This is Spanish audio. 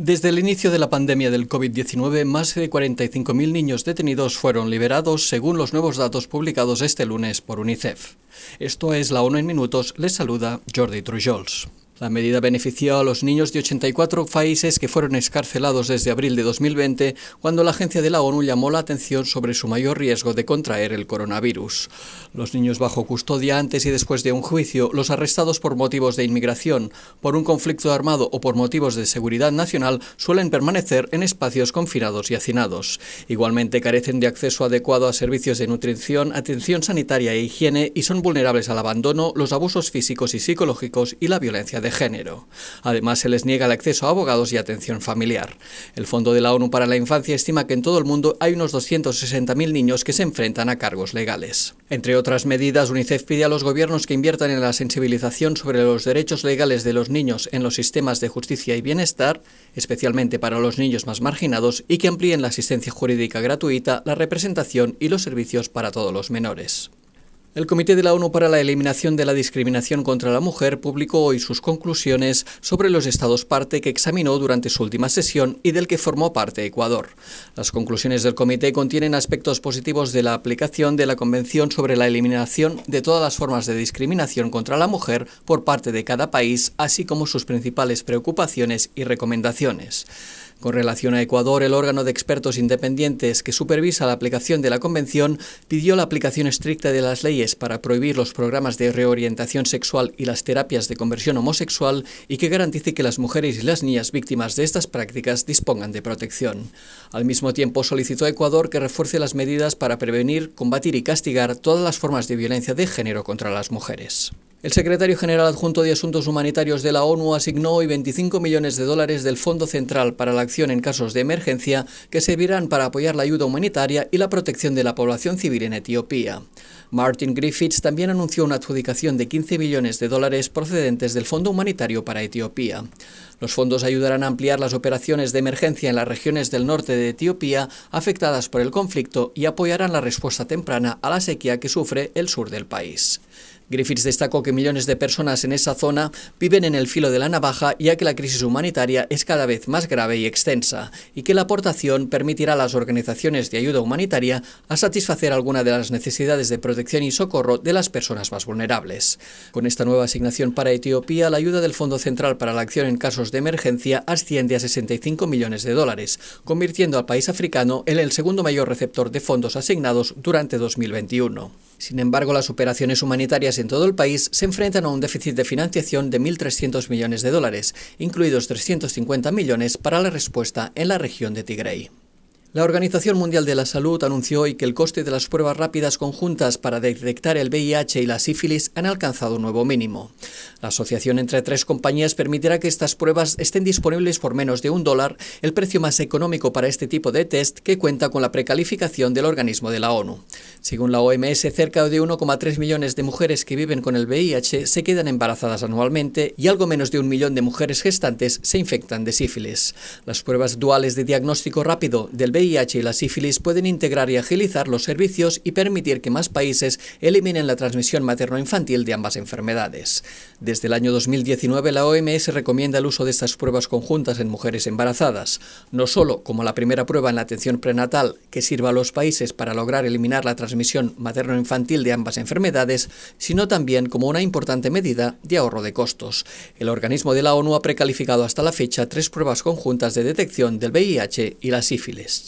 Desde el inicio de la pandemia del COVID-19, más de 45.000 niños detenidos fueron liberados según los nuevos datos publicados este lunes por UNICEF. Esto es la ONU en minutos, les saluda Jordi Trujols. La medida benefició a los niños de 84 países que fueron escarcelados desde abril de 2020, cuando la agencia de la ONU llamó la atención sobre su mayor riesgo de contraer el coronavirus. Los niños bajo custodia antes y después de un juicio, los arrestados por motivos de inmigración, por un conflicto armado o por motivos de seguridad nacional suelen permanecer en espacios confinados y hacinados. Igualmente carecen de acceso adecuado a servicios de nutrición, atención sanitaria e higiene y son vulnerables al abandono, los abusos físicos y psicológicos y la violencia de género. Además, se les niega el acceso a abogados y atención familiar. El Fondo de la ONU para la Infancia estima que en todo el mundo hay unos 260.000 niños que se enfrentan a cargos legales. Entre otras medidas, UNICEF pide a los gobiernos que inviertan en la sensibilización sobre los derechos legales de los niños en los sistemas de justicia y bienestar, especialmente para los niños más marginados, y que amplíen la asistencia jurídica gratuita, la representación y los servicios para todos los menores. El Comité de la ONU para la Eliminación de la Discriminación contra la Mujer publicó hoy sus conclusiones sobre los estados parte que examinó durante su última sesión y del que formó parte Ecuador. Las conclusiones del comité contienen aspectos positivos de la aplicación de la Convención sobre la Eliminación de todas las formas de discriminación contra la mujer por parte de cada país, así como sus principales preocupaciones y recomendaciones. Con relación a Ecuador, el órgano de expertos independientes que supervisa la aplicación de la Convención pidió la aplicación estricta de las leyes para prohibir los programas de reorientación sexual y las terapias de conversión homosexual y que garantice que las mujeres y las niñas víctimas de estas prácticas dispongan de protección. Al mismo tiempo, solicitó a Ecuador que refuerce las medidas para prevenir, combatir y castigar todas las formas de violencia de género contra las mujeres. El secretario general adjunto de Asuntos Humanitarios de la ONU asignó hoy 25 millones de dólares del Fondo Central para la Acción en Casos de Emergencia que servirán para apoyar la ayuda humanitaria y la protección de la población civil en Etiopía. Martin Griffiths también anunció una adjudicación de 15 millones de dólares procedentes del Fondo Humanitario para Etiopía. Los fondos ayudarán a ampliar las operaciones de emergencia en las regiones del norte de Etiopía afectadas por el conflicto y apoyarán la respuesta temprana a la sequía que sufre el sur del país. Griffiths destacó que millones de personas en esa zona viven en el filo de la navaja ya que la crisis humanitaria es cada vez más grave y extensa y que la aportación permitirá a las organizaciones de ayuda humanitaria a satisfacer alguna de las necesidades de protección y socorro de las personas más vulnerables. Con esta nueva asignación para Etiopía, la ayuda del Fondo Central para la Acción en Casos de Emergencia asciende a 65 millones de dólares, convirtiendo al país africano en el segundo mayor receptor de fondos asignados durante 2021. Sin embargo, las operaciones humanitarias en todo el país se enfrentan a un déficit de financiación de 1.300 millones de dólares, incluidos 350 millones para la respuesta en la región de Tigray. La Organización Mundial de la Salud anunció hoy que el coste de las pruebas rápidas conjuntas para detectar el VIH y la sífilis han alcanzado un nuevo mínimo. La asociación entre tres compañías permitirá que estas pruebas estén disponibles por menos de un dólar, el precio más económico para este tipo de test que cuenta con la precalificación del organismo de la ONU. Según la OMS, cerca de 1,3 millones de mujeres que viven con el VIH se quedan embarazadas anualmente y algo menos de un millón de mujeres gestantes se infectan de sífilis. Las pruebas duales de diagnóstico rápido del VIH y la sífilis pueden integrar y agilizar los servicios y permitir que más países eliminen la transmisión materno-infantil de ambas enfermedades. Desde el año 2019, la OMS recomienda el uso de estas pruebas conjuntas en mujeres embarazadas, no solo como la primera prueba en la atención prenatal que sirva a los países para lograr eliminar la transmisión materno-infantil de ambas enfermedades, sino también como una importante medida de ahorro de costos. El organismo de la ONU ha precalificado hasta la fecha tres pruebas conjuntas de detección del VIH y la sífilis.